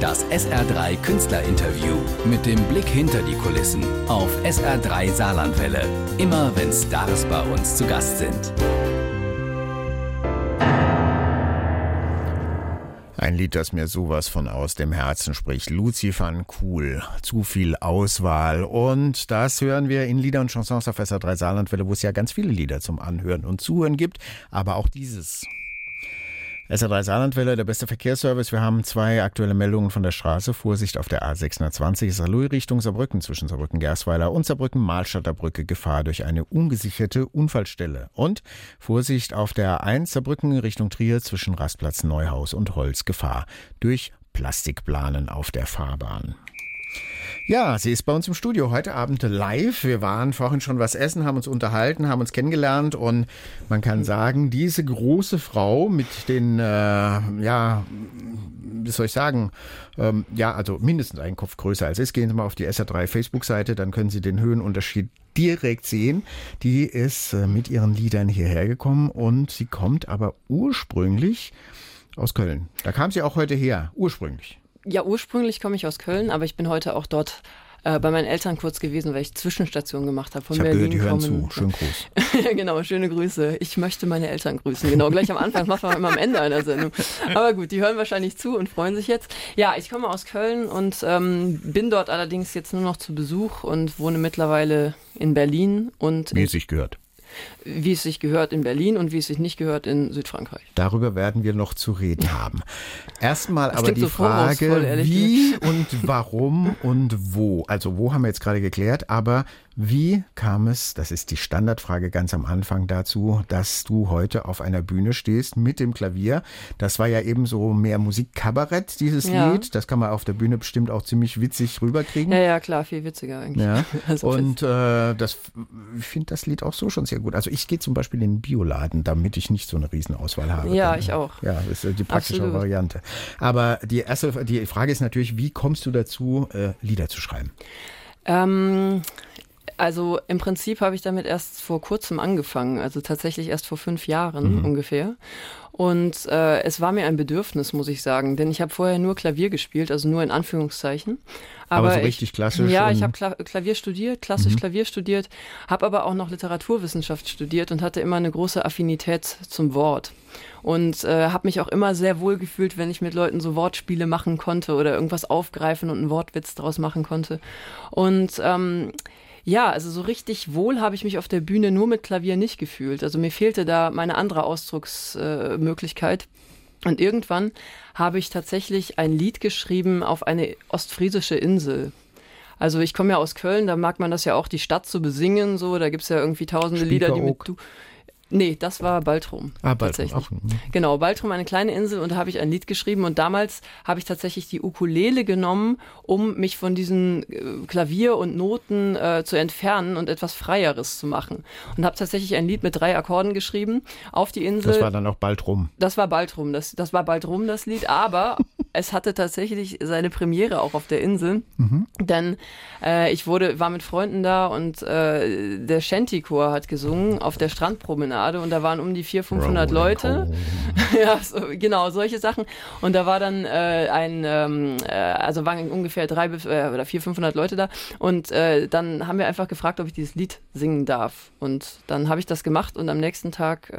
Das SR3 Künstlerinterview mit dem Blick hinter die Kulissen auf SR3 Saarlandwelle. Immer wenn Stars bei uns zu Gast sind. Ein Lied, das mir sowas von aus dem Herzen spricht. Lucy Cool. Zu viel Auswahl. Und das hören wir in Lieder und Chansons auf SR3 Saarlandwelle, wo es ja ganz viele Lieder zum Anhören und Zuhören gibt. Aber auch dieses. SR3 Saarlandwelle, der beste Verkehrsservice. Wir haben zwei aktuelle Meldungen von der Straße. Vorsicht auf der A620 Saarlouis Richtung Saarbrücken zwischen Saarbrücken-Gersweiler und Saarbrücken-Mahlstadter Brücke Gefahr durch eine ungesicherte Unfallstelle. Und Vorsicht auf der A1 Saarbrücken Richtung Trier zwischen Rastplatz Neuhaus und Holz Gefahr durch Plastikplanen auf der Fahrbahn. Ja, sie ist bei uns im Studio heute Abend live. Wir waren vorhin schon was essen, haben uns unterhalten, haben uns kennengelernt und man kann sagen, diese große Frau mit den, äh, ja, wie soll ich sagen, ähm, ja, also mindestens einen Kopf größer als ist. Gehen Sie mal auf die SR3 Facebook-Seite, dann können Sie den Höhenunterschied direkt sehen. Die ist äh, mit ihren Liedern hierher gekommen und sie kommt aber ursprünglich aus Köln. Da kam sie auch heute her, ursprünglich. Ja, ursprünglich komme ich aus Köln, aber ich bin heute auch dort äh, bei meinen Eltern kurz gewesen, weil ich Zwischenstation gemacht habe. Von ich habe gehört, die hören zu. Schönen Gruß. ja, genau, schöne Grüße. Ich möchte meine Eltern grüßen. Genau, gleich am Anfang, macht man immer am Ende einer Sendung. Aber gut, die hören wahrscheinlich zu und freuen sich jetzt. Ja, ich komme aus Köln und ähm, bin dort allerdings jetzt nur noch zu Besuch und wohne mittlerweile in Berlin. Und Wie es sich gehört wie es sich gehört in Berlin und wie es sich nicht gehört in Südfrankreich. Darüber werden wir noch zu reden haben. Erstmal aber die so Frage, wie und warum und wo. Also wo haben wir jetzt gerade geklärt, aber wie kam es, das ist die Standardfrage ganz am Anfang dazu, dass du heute auf einer Bühne stehst mit dem Klavier? Das war ja eben so mehr Musikkabarett, dieses ja. Lied. Das kann man auf der Bühne bestimmt auch ziemlich witzig rüberkriegen. Ja, ja, klar, viel witziger eigentlich. Ja. Also Und äh, das, ich finde das Lied auch so schon sehr gut. Also ich gehe zum Beispiel in den Bioladen, damit ich nicht so eine Riesenauswahl habe. Ja, ich auch. Ja, das ist die praktische Absolut. Variante. Aber die erste, die Frage ist natürlich, wie kommst du dazu, äh, Lieder zu schreiben? Ähm, also im Prinzip habe ich damit erst vor kurzem angefangen, also tatsächlich erst vor fünf Jahren mhm. ungefähr. Und äh, es war mir ein Bedürfnis, muss ich sagen, denn ich habe vorher nur Klavier gespielt, also nur in Anführungszeichen. Aber, aber so richtig ich, klassisch? Ja, ich habe Kla Klavier studiert, klassisch mhm. Klavier studiert, habe aber auch noch Literaturwissenschaft studiert und hatte immer eine große Affinität zum Wort. Und äh, habe mich auch immer sehr wohl gefühlt, wenn ich mit Leuten so Wortspiele machen konnte oder irgendwas aufgreifen und einen Wortwitz daraus machen konnte. Und ähm, ja, also so richtig wohl habe ich mich auf der Bühne nur mit Klavier nicht gefühlt. Also mir fehlte da meine andere Ausdrucksmöglichkeit. Und irgendwann habe ich tatsächlich ein Lied geschrieben auf eine ostfriesische Insel. Also ich komme ja aus Köln, da mag man das ja auch, die Stadt zu besingen, so, da gibt es ja irgendwie tausende Lieder, die mit du. Nee, das war Baltrum. Ah, Baltrum. Auch. Mhm. Genau, Baltrum, eine kleine Insel und da habe ich ein Lied geschrieben und damals habe ich tatsächlich die Ukulele genommen, um mich von diesen äh, Klavier und Noten äh, zu entfernen und etwas Freieres zu machen. Und habe tatsächlich ein Lied mit drei Akkorden geschrieben auf die Insel. Das war dann auch Baltrum. Das war Baltrum, das, das war Baltrum, das Lied, aber es hatte tatsächlich seine Premiere auch auf der Insel, mhm. denn äh, ich wurde, war mit Freunden da und äh, der Shanty-Chor hat gesungen auf der Strandpromenade und da waren um die 400, 500 Leute. ja, so, genau, solche Sachen. Und da war dann äh, ein, äh, also waren ungefähr drei äh, oder 400, 500 Leute da und dann haben wir einfach gefragt, ob ich dieses Lied singen darf. Und dann habe ich das gemacht und am nächsten Tag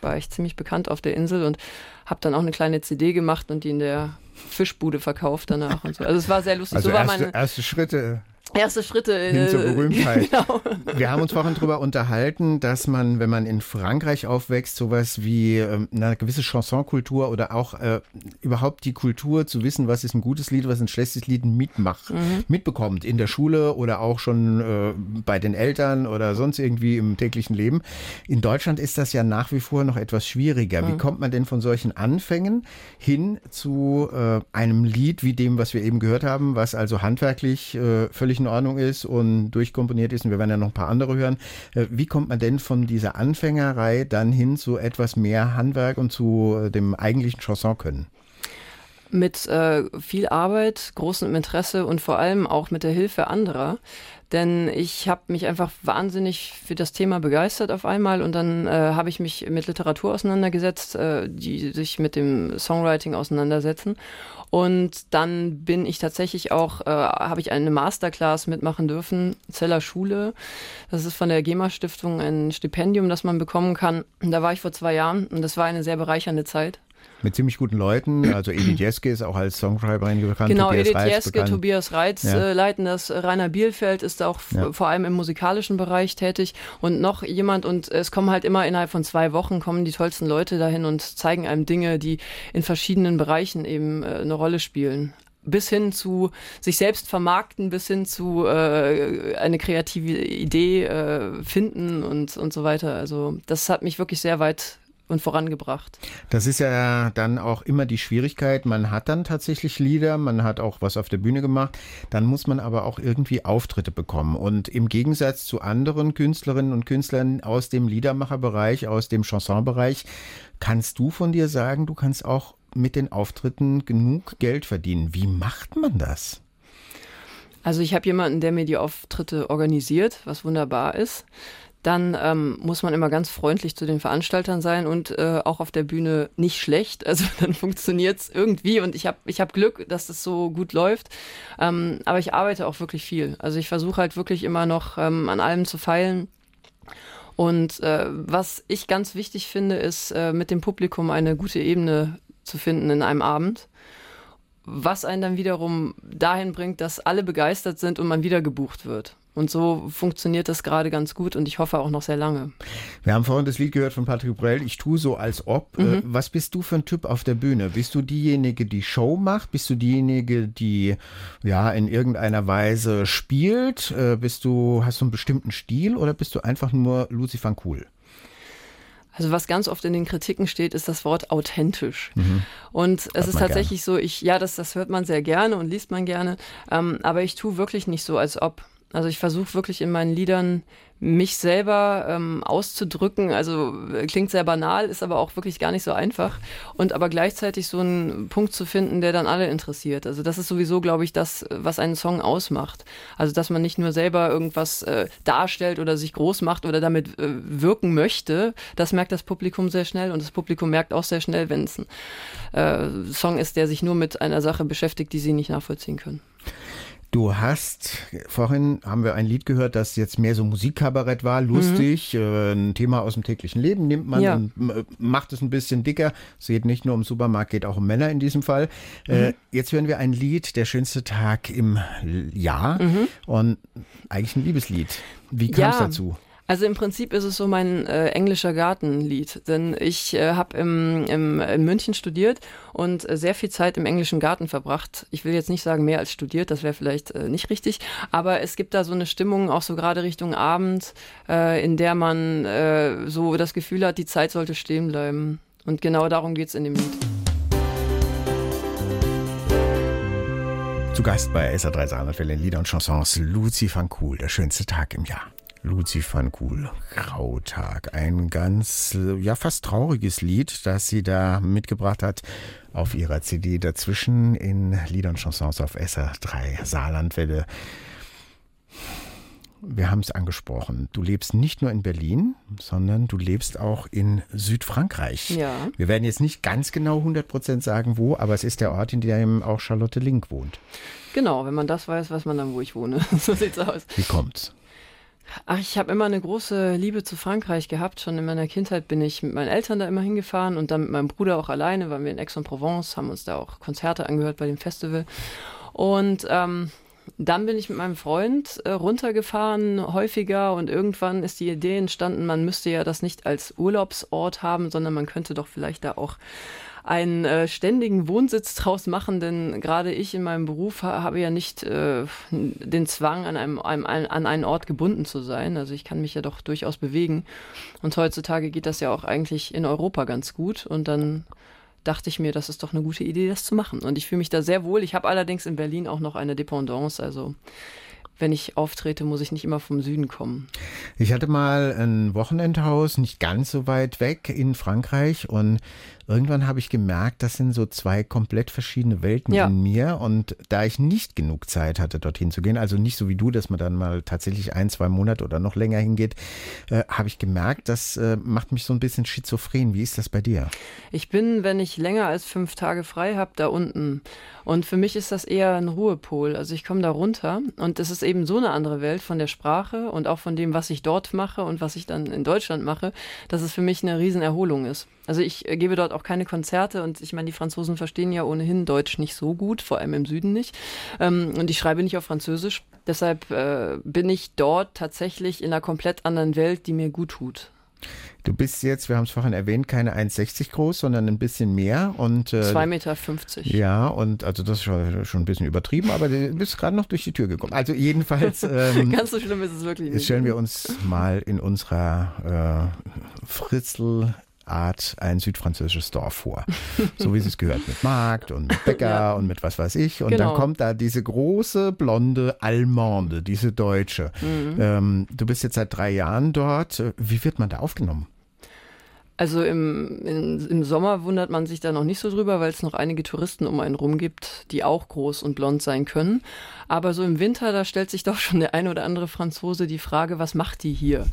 war ich ziemlich bekannt auf der Insel und habe dann auch eine kleine CD gemacht und die in der Fischbude verkauft danach und so. Also es war sehr lustig. Also so erste, meine erste Schritte Erste Schritte hin zur Berühmtheit. Genau. Wir haben uns vorhin darüber unterhalten, dass man, wenn man in Frankreich aufwächst, sowas wie äh, eine gewisse Chansonkultur oder auch äh, überhaupt die Kultur zu wissen, was ist ein gutes Lied, was ist ein schlechtes Lied mitmacht, mhm. mitbekommt in der Schule oder auch schon äh, bei den Eltern oder sonst irgendwie im täglichen Leben. In Deutschland ist das ja nach wie vor noch etwas schwieriger. Mhm. Wie kommt man denn von solchen Anfängen hin zu äh, einem Lied wie dem, was wir eben gehört haben, was also handwerklich äh, in Ordnung ist und durchkomponiert ist, und wir werden ja noch ein paar andere hören, äh, wie kommt man denn von dieser Anfängerei dann hin zu etwas mehr Handwerk und zu äh, dem eigentlichen Chanson können? Mit äh, viel Arbeit, großem Interesse und vor allem auch mit der Hilfe anderer. Denn ich habe mich einfach wahnsinnig für das Thema begeistert auf einmal und dann äh, habe ich mich mit Literatur auseinandergesetzt, äh, die sich mit dem Songwriting auseinandersetzen. Und dann bin ich tatsächlich auch, äh, habe ich eine Masterclass mitmachen dürfen, Zeller Schule. Das ist von der GEMA-Stiftung ein Stipendium, das man bekommen kann. Da war ich vor zwei Jahren und das war eine sehr bereichernde Zeit mit ziemlich guten Leuten. Also Edith Jeske ist auch als Songschreiberin bekannt. Genau, Tobias Edith Reitz Jeske, bekannt. Tobias Reitz ja. äh, leiten das. Rainer Bielfeld ist auch ja. vor allem im musikalischen Bereich tätig und noch jemand und es kommen halt immer innerhalb von zwei Wochen kommen die tollsten Leute dahin und zeigen einem Dinge, die in verschiedenen Bereichen eben äh, eine Rolle spielen bis hin zu sich selbst vermarkten, bis hin zu äh, eine kreative Idee äh, finden und, und so weiter. Also das hat mich wirklich sehr weit und vorangebracht. Das ist ja dann auch immer die Schwierigkeit. Man hat dann tatsächlich Lieder, man hat auch was auf der Bühne gemacht. Dann muss man aber auch irgendwie Auftritte bekommen. Und im Gegensatz zu anderen Künstlerinnen und Künstlern aus dem Liedermacherbereich, aus dem Chansonbereich, kannst du von dir sagen, du kannst auch mit den Auftritten genug Geld verdienen. Wie macht man das? Also ich habe jemanden, der mir die Auftritte organisiert, was wunderbar ist dann ähm, muss man immer ganz freundlich zu den Veranstaltern sein und äh, auch auf der Bühne nicht schlecht. Also dann funktioniert es irgendwie und ich habe ich hab Glück, dass das so gut läuft. Ähm, aber ich arbeite auch wirklich viel. Also ich versuche halt wirklich immer noch ähm, an allem zu feilen. Und äh, was ich ganz wichtig finde, ist äh, mit dem Publikum eine gute Ebene zu finden in einem Abend was einen dann wiederum dahin bringt, dass alle begeistert sind und man wieder gebucht wird. Und so funktioniert das gerade ganz gut und ich hoffe auch noch sehr lange. Wir haben vorhin das Lied gehört von Patrick Brell, Ich tue so als ob. Äh, mhm. Was bist du für ein Typ auf der Bühne? Bist du diejenige, die Show macht? Bist du diejenige, die ja in irgendeiner Weise spielt? Äh, bist du, hast du einen bestimmten Stil oder bist du einfach nur Lucy van Cool? Also was ganz oft in den Kritiken steht, ist das Wort authentisch. Mhm. Und es ist tatsächlich gern. so, ich, ja, das, das hört man sehr gerne und liest man gerne, ähm, aber ich tue wirklich nicht so, als ob. Also ich versuche wirklich in meinen Liedern mich selber ähm, auszudrücken. Also äh, klingt sehr banal, ist aber auch wirklich gar nicht so einfach. Und aber gleichzeitig so einen Punkt zu finden, der dann alle interessiert. Also das ist sowieso, glaube ich, das, was einen Song ausmacht. Also dass man nicht nur selber irgendwas äh, darstellt oder sich groß macht oder damit äh, wirken möchte. Das merkt das Publikum sehr schnell und das Publikum merkt auch sehr schnell, wenn es ein äh, Song ist, der sich nur mit einer Sache beschäftigt, die sie nicht nachvollziehen können. Du hast, vorhin haben wir ein Lied gehört, das jetzt mehr so Musikkabarett war, lustig, mhm. äh, ein Thema aus dem täglichen Leben nimmt man ja. und äh, macht es ein bisschen dicker. Es geht nicht nur um Supermarkt, geht auch um Männer in diesem Fall. Äh, mhm. Äh, jetzt hören wir ein Lied, der schönste Tag im Jahr mhm. und eigentlich ein Liebeslied. Wie kam es ja. dazu? Also im Prinzip ist es so mein äh, englischer Gartenlied, denn ich äh, habe im, im, in München studiert und äh, sehr viel Zeit im englischen Garten verbracht. Ich will jetzt nicht sagen mehr als studiert, das wäre vielleicht äh, nicht richtig, aber es gibt da so eine Stimmung, auch so gerade Richtung Abend, äh, in der man äh, so das Gefühl hat, die Zeit sollte stehen bleiben. Und genau darum geht es in dem Lied. Zu Gast bei SA3 Saarlandwelle Lieder und Chansons Lucy van Kuhl, der schönste Tag im Jahr. Luzi van Kuhl, Grautag. Ein ganz, ja, fast trauriges Lied, das sie da mitgebracht hat auf ihrer CD dazwischen in Lieder und Chansons auf SR3 Saarlandwelle. Wir haben es angesprochen. Du lebst nicht nur in Berlin, sondern du lebst auch in Südfrankreich. Ja. Wir werden jetzt nicht ganz genau 100 Prozent sagen, wo, aber es ist der Ort, in dem auch Charlotte Link wohnt. Genau, wenn man das weiß, weiß man dann, wo ich wohne. so sieht's aus. Wie kommt's? Ach, ich habe immer eine große Liebe zu Frankreich gehabt. Schon in meiner Kindheit bin ich mit meinen Eltern da immer hingefahren und dann mit meinem Bruder auch alleine, waren wir in Aix-en-Provence, haben uns da auch Konzerte angehört bei dem Festival. Und ähm, dann bin ich mit meinem Freund äh, runtergefahren, häufiger, und irgendwann ist die Idee entstanden, man müsste ja das nicht als Urlaubsort haben, sondern man könnte doch vielleicht da auch einen äh, ständigen Wohnsitz draus machen, denn gerade ich in meinem Beruf ha habe ja nicht äh, den Zwang, an einem, einem, an einen Ort gebunden zu sein. Also ich kann mich ja doch durchaus bewegen. Und heutzutage geht das ja auch eigentlich in Europa ganz gut. Und dann dachte ich mir, das ist doch eine gute Idee, das zu machen. Und ich fühle mich da sehr wohl. Ich habe allerdings in Berlin auch noch eine Dependance. Also wenn ich auftrete, muss ich nicht immer vom Süden kommen. Ich hatte mal ein Wochenendhaus nicht ganz so weit weg in Frankreich und irgendwann habe ich gemerkt, das sind so zwei komplett verschiedene Welten ja. in mir. Und da ich nicht genug Zeit hatte, dorthin zu gehen, also nicht so wie du, dass man dann mal tatsächlich ein, zwei Monate oder noch länger hingeht, äh, habe ich gemerkt, das äh, macht mich so ein bisschen schizophren. Wie ist das bei dir? Ich bin, wenn ich länger als fünf Tage frei habe, da unten. Und für mich ist das eher ein Ruhepol. Also ich komme da runter und es ist eben so eine andere Welt von der Sprache und auch von dem, was ich dort mache und was ich dann in Deutschland mache, dass es für mich eine Riesenerholung ist. Also ich äh, gebe dort auch keine Konzerte und ich meine, die Franzosen verstehen ja ohnehin Deutsch nicht so gut, vor allem im Süden nicht. Ähm, und ich schreibe nicht auf Französisch. Deshalb äh, bin ich dort tatsächlich in einer komplett anderen Welt, die mir gut tut. Du bist jetzt, wir haben es vorhin erwähnt, keine 1,60 groß, sondern ein bisschen mehr. und äh, 2,50 Meter. Ja, und also das ist schon, schon ein bisschen übertrieben, aber du bist gerade noch durch die Tür gekommen. Also jedenfalls. Ähm, Ganz so schlimm ist es wirklich nicht. Stellen wir uns mal in unserer äh, Fritzl Art ein südfranzösisches Dorf vor. So wie es gehört, mit Markt und mit Bäcker ja. und mit was weiß ich. Und genau. dann kommt da diese große blonde Allemande, diese Deutsche. Mhm. Ähm, du bist jetzt seit drei Jahren dort. Wie wird man da aufgenommen? Also im, im, im, Sommer wundert man sich da noch nicht so drüber, weil es noch einige Touristen um einen rum gibt, die auch groß und blond sein können. Aber so im Winter, da stellt sich doch schon der eine oder andere Franzose die Frage, was macht die hier?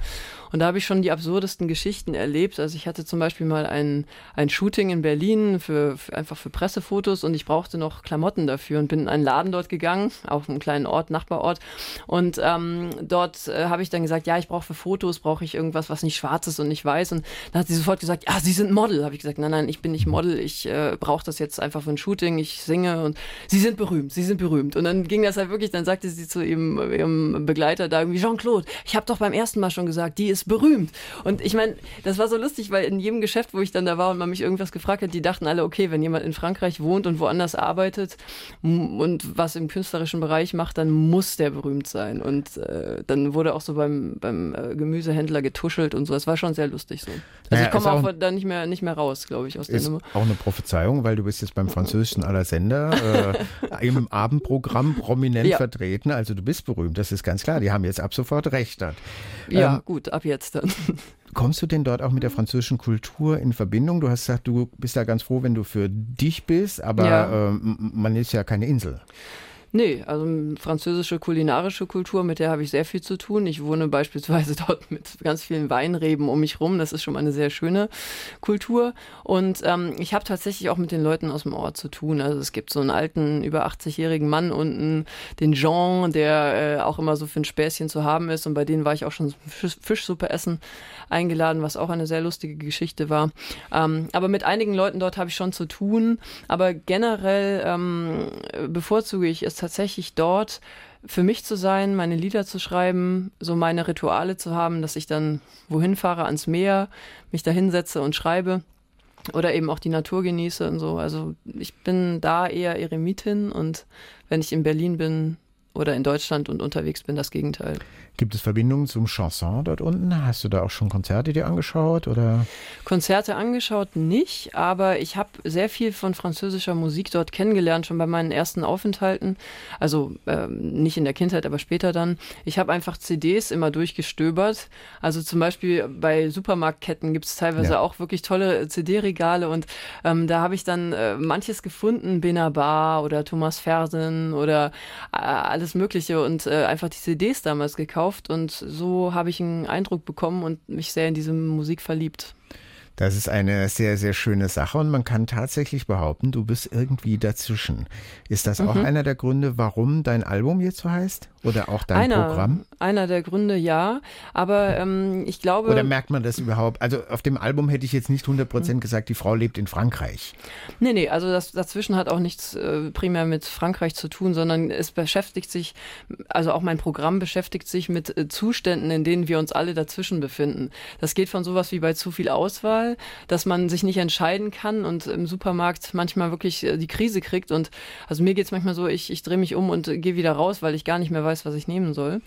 Und da habe ich schon die absurdesten Geschichten erlebt. Also ich hatte zum Beispiel mal ein, ein Shooting in Berlin für, für einfach für Pressefotos und ich brauchte noch Klamotten dafür und bin in einen Laden dort gegangen, auf einem kleinen Ort, Nachbarort. Und ähm, dort äh, habe ich dann gesagt, ja, ich brauche für Fotos, brauche ich irgendwas, was nicht schwarz ist und nicht weiß. Und dann hat sie sofort gesagt, ja, Sie sind Model. Habe ich gesagt, nein, nein, ich bin nicht Model, ich äh, brauche das jetzt einfach für ein Shooting, ich singe und Sie sind berühmt, Sie sind berühmt. Und dann ging das halt wirklich, dann sagte sie zu ihrem, ihrem Begleiter da irgendwie, Jean-Claude, ich habe doch beim ersten Mal schon gesagt, die ist berühmt. Und ich meine, das war so lustig, weil in jedem Geschäft, wo ich dann da war und man mich irgendwas gefragt hat, die dachten alle, okay, wenn jemand in Frankreich wohnt und woanders arbeitet und was im künstlerischen Bereich macht, dann muss der berühmt sein. Und äh, dann wurde auch so beim, beim äh, Gemüsehändler getuschelt und so. Es war schon sehr lustig so. Also naja, ich komme auch, auch da nicht mehr, nicht mehr raus, glaube ich, aus der Nummer. Auch eine Prophezeiung, weil du bist jetzt beim französischen aller Sender äh, im Abendprogramm prominent ja. vertreten. Also du bist berühmt, das ist ganz klar. Die haben jetzt ab sofort recht. Ja, ähm, gut, ab jetzt dann. Kommst du denn dort auch mit der französischen Kultur in Verbindung? Du hast gesagt, du bist da ganz froh, wenn du für dich bist, aber ja. äh, man ist ja keine Insel. Nee, also französische kulinarische Kultur, mit der habe ich sehr viel zu tun. Ich wohne beispielsweise dort mit ganz vielen Weinreben um mich rum. Das ist schon mal eine sehr schöne Kultur. Und ähm, ich habe tatsächlich auch mit den Leuten aus dem Ort zu tun. Also es gibt so einen alten, über 80-jährigen Mann unten, den Jean, der äh, auch immer so für ein Späßchen zu haben ist. Und bei denen war ich auch schon Fisch, Fischsuppe essen eingeladen, was auch eine sehr lustige Geschichte war. Ähm, aber mit einigen Leuten dort habe ich schon zu tun. Aber generell ähm, bevorzuge ich es tatsächlich dort für mich zu sein, meine Lieder zu schreiben, so meine Rituale zu haben, dass ich dann wohin fahre ans Meer, mich da hinsetze und schreibe oder eben auch die Natur genieße und so. Also ich bin da eher Eremitin und wenn ich in Berlin bin oder in Deutschland und unterwegs bin, das Gegenteil. Gibt es Verbindungen zum Chanson dort unten? Hast du da auch schon Konzerte dir angeschaut? Oder? Konzerte angeschaut nicht, aber ich habe sehr viel von französischer Musik dort kennengelernt, schon bei meinen ersten Aufenthalten. Also ähm, nicht in der Kindheit, aber später dann. Ich habe einfach CDs immer durchgestöbert. Also zum Beispiel bei Supermarktketten gibt es teilweise ja. auch wirklich tolle CD-Regale und ähm, da habe ich dann äh, manches gefunden, Benabar oder Thomas Fersen oder äh, alles Mögliche und äh, einfach die CDs damals gekauft und so habe ich einen Eindruck bekommen und mich sehr in diese Musik verliebt. Das ist eine sehr, sehr schöne Sache und man kann tatsächlich behaupten, du bist irgendwie dazwischen. Ist das auch mhm. einer der Gründe, warum dein Album jetzt so heißt? Oder auch dein einer, Programm? Einer der Gründe, ja. Aber ähm, ich glaube. Oder merkt man das überhaupt? Also auf dem Album hätte ich jetzt nicht 100 Prozent gesagt, die Frau lebt in Frankreich. Nee, nee, also das dazwischen hat auch nichts äh, primär mit Frankreich zu tun, sondern es beschäftigt sich, also auch mein Programm beschäftigt sich mit äh, Zuständen, in denen wir uns alle dazwischen befinden. Das geht von sowas wie bei zu viel Auswahl, dass man sich nicht entscheiden kann und im Supermarkt manchmal wirklich äh, die Krise kriegt. Und also mir geht es manchmal so, ich, ich drehe mich um und äh, gehe wieder raus, weil ich gar nicht mehr weiß, was ich nehmen soll.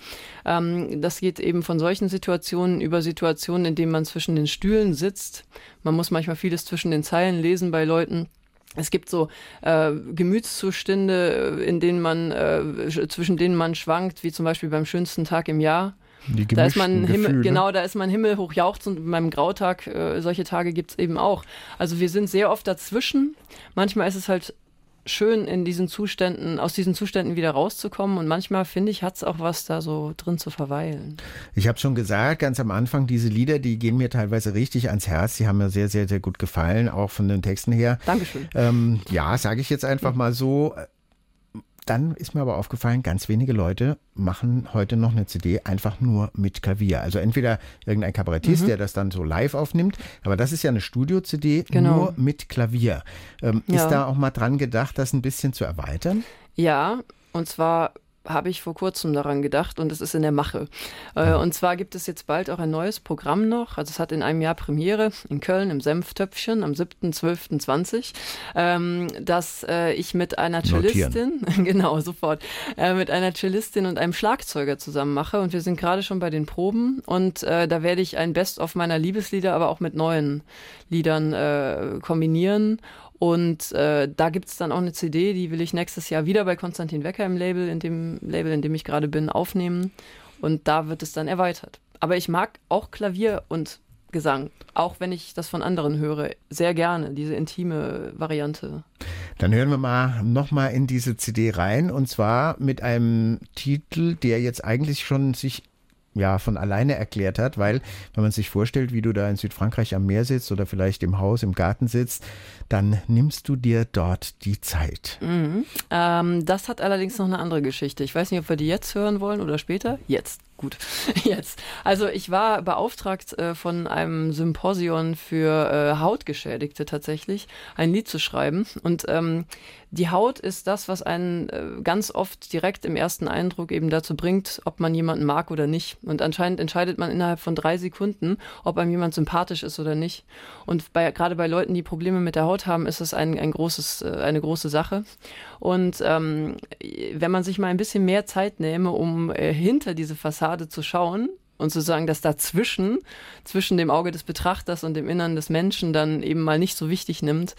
Ähm, das geht eben von solchen Situationen über Situationen, in denen man zwischen den Stühlen sitzt. Man muss manchmal vieles zwischen den Zeilen lesen bei Leuten. Es gibt so äh, Gemütszustände, in denen man äh, zwischen denen man schwankt, wie zum Beispiel beim schönsten Tag im Jahr Die da ist man gemischten Himmel, Gefühle. genau, da ist man Himmel hochjauchzt und beim Grautag, äh, solche Tage gibt es eben auch. Also wir sind sehr oft dazwischen. Manchmal ist es halt schön, in diesen Zuständen, aus diesen Zuständen wieder rauszukommen. Und manchmal, finde ich, hat es auch was, da so drin zu verweilen. Ich habe schon gesagt, ganz am Anfang, diese Lieder, die gehen mir teilweise richtig ans Herz. Die haben mir sehr, sehr, sehr gut gefallen, auch von den Texten her. Dankeschön. Ähm, ja, sage ich jetzt einfach mal so. Dann ist mir aber aufgefallen, ganz wenige Leute machen heute noch eine CD einfach nur mit Klavier. Also entweder irgendein Kabarettist, Mhm. der das dann so live aufnimmt, aber das ist ja eine Studio-CD Genau. nur mit Klavier. Ähm, Ja. Ist da auch mal dran gedacht, das ein bisschen zu erweitern? Ja, und zwar habe ich vor kurzem daran gedacht und es ist in der Mache. Äh, und zwar gibt es jetzt bald auch ein neues Programm noch. Also es hat in einem Jahr Premiere in Köln im Senftöpfchen am 7.12.20, ähm, dass äh, ich mit einer. Cellistin, genau, sofort, äh, mit einer Cellistin und einem Schlagzeuger zusammen mache. Und wir sind gerade schon bei den Proben und äh, da werde ich ein Best-of meiner Liebeslieder, aber auch mit neuen Liedern äh, kombinieren. Und äh, da gibt's dann auch eine CD, die will ich nächstes Jahr wieder bei Konstantin Wecker im Label, in dem Label, in dem ich gerade bin, aufnehmen. Und da wird es dann erweitert. Aber ich mag auch Klavier und Gesang, auch wenn ich das von anderen höre, sehr gerne, diese intime Variante. Dann hören wir mal nochmal in diese CD rein und zwar mit einem Titel, der jetzt eigentlich schon sich ja von alleine erklärt hat, weil wenn man sich vorstellt, wie du da in Südfrankreich am Meer sitzt oder vielleicht im Haus, im Garten sitzt, dann nimmst du dir dort die Zeit. Mhm. Ähm, das hat allerdings noch eine andere Geschichte. Ich weiß nicht, ob wir die jetzt hören wollen oder später. Jetzt. Gut, jetzt. Also ich war beauftragt äh, von einem Symposion für äh, Hautgeschädigte tatsächlich, ein Lied zu schreiben. Und ähm, die Haut ist das, was einen äh, ganz oft direkt im ersten Eindruck eben dazu bringt, ob man jemanden mag oder nicht. Und anscheinend entscheidet man innerhalb von drei Sekunden, ob einem jemand sympathisch ist oder nicht. Und bei, gerade bei Leuten, die Probleme mit der Haut haben, ist es ein, ein großes, äh, eine große Sache. Und ähm, wenn man sich mal ein bisschen mehr Zeit nehme, um äh, hinter diese Fassade zu schauen, und zu sagen, dass dazwischen, zwischen dem Auge des Betrachters und dem Innern des Menschen dann eben mal nicht so wichtig nimmt,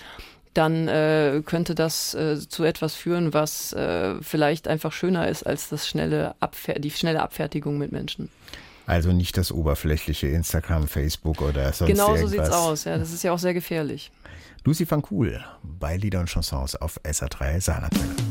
dann äh, könnte das äh, zu etwas führen, was äh, vielleicht einfach schöner ist als das schnelle Abfer die schnelle Abfertigung mit Menschen. Also nicht das oberflächliche Instagram, Facebook oder sonst genau irgendwas. so sieht's aus, ja. Das ist ja auch sehr gefährlich. Lucy van Kuhl bei Lieder und Chansons auf SR3 Saarlandwelle.